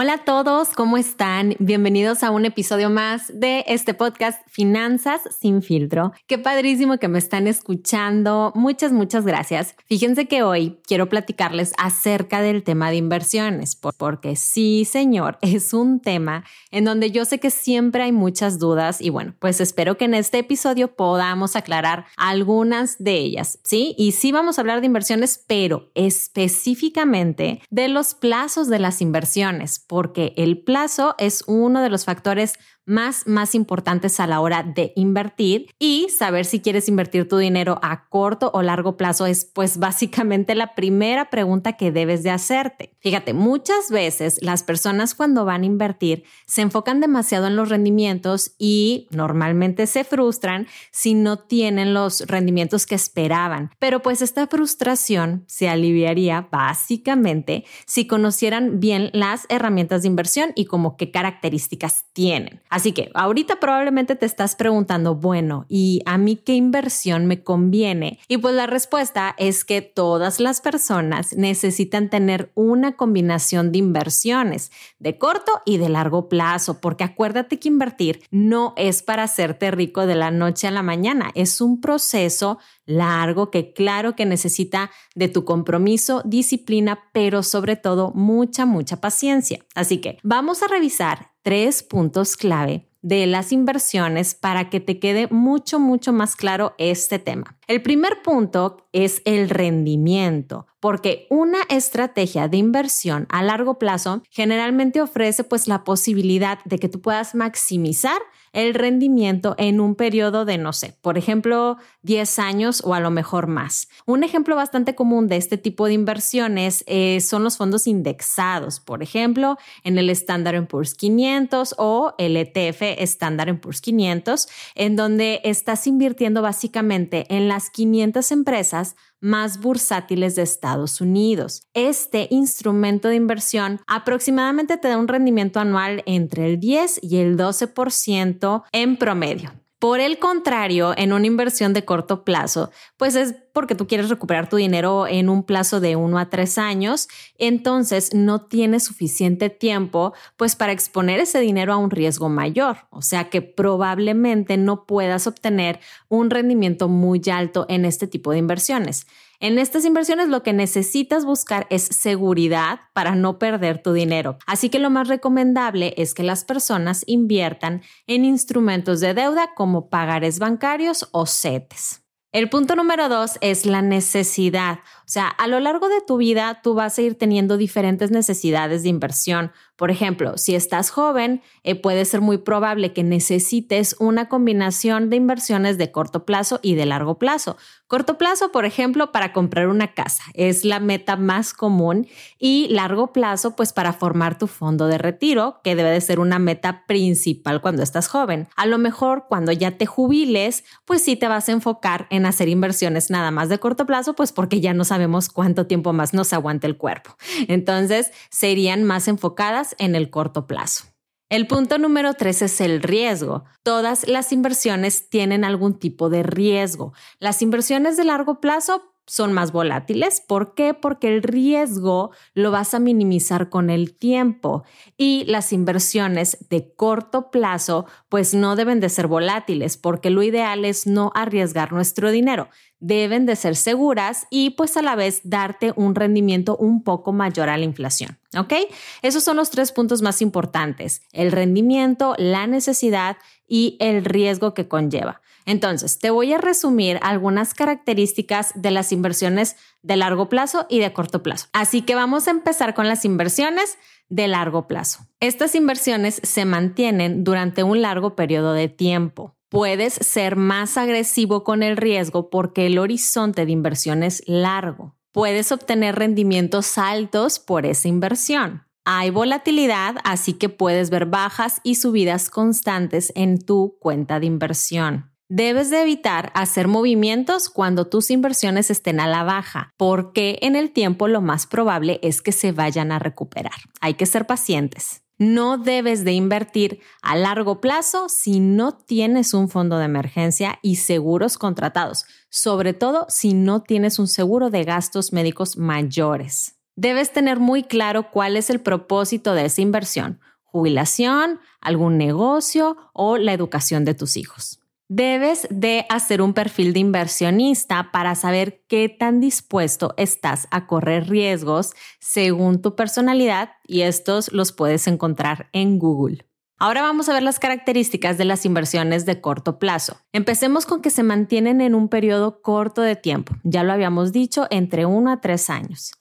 Hola a todos, ¿cómo están? Bienvenidos a un episodio más de este podcast Finanzas sin filtro. Qué padrísimo que me están escuchando. Muchas, muchas gracias. Fíjense que hoy quiero platicarles acerca del tema de inversiones, porque sí, señor, es un tema en donde yo sé que siempre hay muchas dudas y bueno, pues espero que en este episodio podamos aclarar algunas de ellas, ¿sí? Y sí vamos a hablar de inversiones, pero específicamente de los plazos de las inversiones porque el plazo es uno de los factores más, más importantes a la hora de invertir y saber si quieres invertir tu dinero a corto o largo plazo es pues básicamente la primera pregunta que debes de hacerte. Fíjate, muchas veces las personas cuando van a invertir se enfocan demasiado en los rendimientos y normalmente se frustran si no tienen los rendimientos que esperaban. Pero pues esta frustración se aliviaría básicamente si conocieran bien las herramientas de inversión y como qué características tienen. Así que ahorita probablemente te estás preguntando, bueno, ¿y a mí qué inversión me conviene? Y pues la respuesta es que todas las personas necesitan tener una combinación de inversiones de corto y de largo plazo, porque acuérdate que invertir no es para hacerte rico de la noche a la mañana, es un proceso largo que claro que necesita de tu compromiso, disciplina, pero sobre todo mucha, mucha paciencia. Así que vamos a revisar tres puntos clave de las inversiones para que te quede mucho, mucho más claro este tema. El primer punto es el rendimiento, porque una estrategia de inversión a largo plazo generalmente ofrece pues la posibilidad de que tú puedas maximizar el rendimiento en un periodo de, no sé, por ejemplo, 10 años o a lo mejor más. Un ejemplo bastante común de este tipo de inversiones eh, son los fondos indexados, por ejemplo, en el Standard Poor's 500 o el ETF Standard Poor's 500, en donde estás invirtiendo básicamente en las 500 empresas más bursátiles de Estados Unidos. Este instrumento de inversión aproximadamente te da un rendimiento anual entre el 10 y el 12% en promedio. Por el contrario, en una inversión de corto plazo, pues es porque tú quieres recuperar tu dinero en un plazo de uno a tres años, entonces no tienes suficiente tiempo pues para exponer ese dinero a un riesgo mayor, o sea que probablemente no puedas obtener un rendimiento muy alto en este tipo de inversiones. En estas inversiones lo que necesitas buscar es seguridad para no perder tu dinero. Así que lo más recomendable es que las personas inviertan en instrumentos de deuda como pagares bancarios o CETES. El punto número dos es la necesidad. O sea, a lo largo de tu vida tú vas a ir teniendo diferentes necesidades de inversión. Por ejemplo, si estás joven, eh, puede ser muy probable que necesites una combinación de inversiones de corto plazo y de largo plazo. Corto plazo, por ejemplo, para comprar una casa, es la meta más común y largo plazo, pues para formar tu fondo de retiro, que debe de ser una meta principal cuando estás joven. A lo mejor cuando ya te jubiles, pues sí te vas a enfocar en hacer inversiones nada más de corto plazo, pues porque ya no sabemos cuánto tiempo más nos aguanta el cuerpo. Entonces, serían más enfocadas en el corto plazo. El punto número tres es el riesgo. Todas las inversiones tienen algún tipo de riesgo. Las inversiones de largo plazo son más volátiles. ¿Por qué? Porque el riesgo lo vas a minimizar con el tiempo y las inversiones de corto plazo pues no deben de ser volátiles porque lo ideal es no arriesgar nuestro dinero. Deben de ser seguras y pues a la vez darte un rendimiento un poco mayor a la inflación. ¿Ok? Esos son los tres puntos más importantes. El rendimiento, la necesidad y el riesgo que conlleva. Entonces, te voy a resumir algunas características de las inversiones de largo plazo y de corto plazo. Así que vamos a empezar con las inversiones de largo plazo. Estas inversiones se mantienen durante un largo periodo de tiempo. Puedes ser más agresivo con el riesgo porque el horizonte de inversión es largo. Puedes obtener rendimientos altos por esa inversión. Hay volatilidad, así que puedes ver bajas y subidas constantes en tu cuenta de inversión. Debes de evitar hacer movimientos cuando tus inversiones estén a la baja, porque en el tiempo lo más probable es que se vayan a recuperar. Hay que ser pacientes. No debes de invertir a largo plazo si no tienes un fondo de emergencia y seguros contratados, sobre todo si no tienes un seguro de gastos médicos mayores. Debes tener muy claro cuál es el propósito de esa inversión, jubilación, algún negocio o la educación de tus hijos. Debes de hacer un perfil de inversionista para saber qué tan dispuesto estás a correr riesgos según tu personalidad y estos los puedes encontrar en Google. Ahora vamos a ver las características de las inversiones de corto plazo. Empecemos con que se mantienen en un periodo corto de tiempo, ya lo habíamos dicho, entre 1 a 3 años.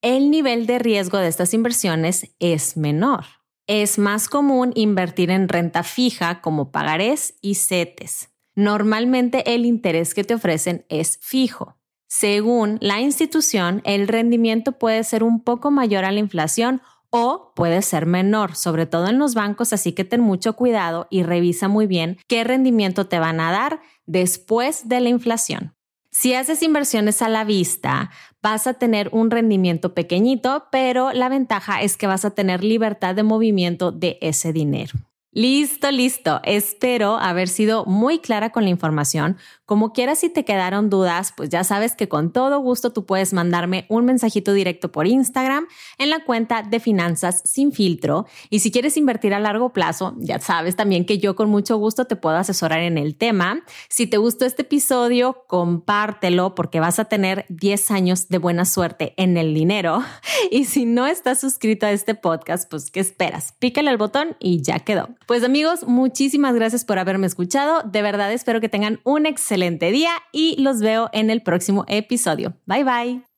El nivel de riesgo de estas inversiones es menor. Es más común invertir en renta fija como pagarés y CETES. Normalmente el interés que te ofrecen es fijo. Según la institución, el rendimiento puede ser un poco mayor a la inflación o puede ser menor, sobre todo en los bancos, así que ten mucho cuidado y revisa muy bien qué rendimiento te van a dar después de la inflación. Si haces inversiones a la vista, vas a tener un rendimiento pequeñito, pero la ventaja es que vas a tener libertad de movimiento de ese dinero. Listo, listo. Espero haber sido muy clara con la información. Como quieras, si te quedaron dudas, pues ya sabes que con todo gusto tú puedes mandarme un mensajito directo por Instagram en la cuenta de Finanzas sin filtro. Y si quieres invertir a largo plazo, ya sabes también que yo con mucho gusto te puedo asesorar en el tema. Si te gustó este episodio, compártelo porque vas a tener 10 años de buena suerte en el dinero. Y si no estás suscrito a este podcast, pues ¿qué esperas? Pícale al botón y ya quedó. Pues amigos, muchísimas gracias por haberme escuchado. De verdad espero que tengan un excelente día y los veo en el próximo episodio. Bye bye.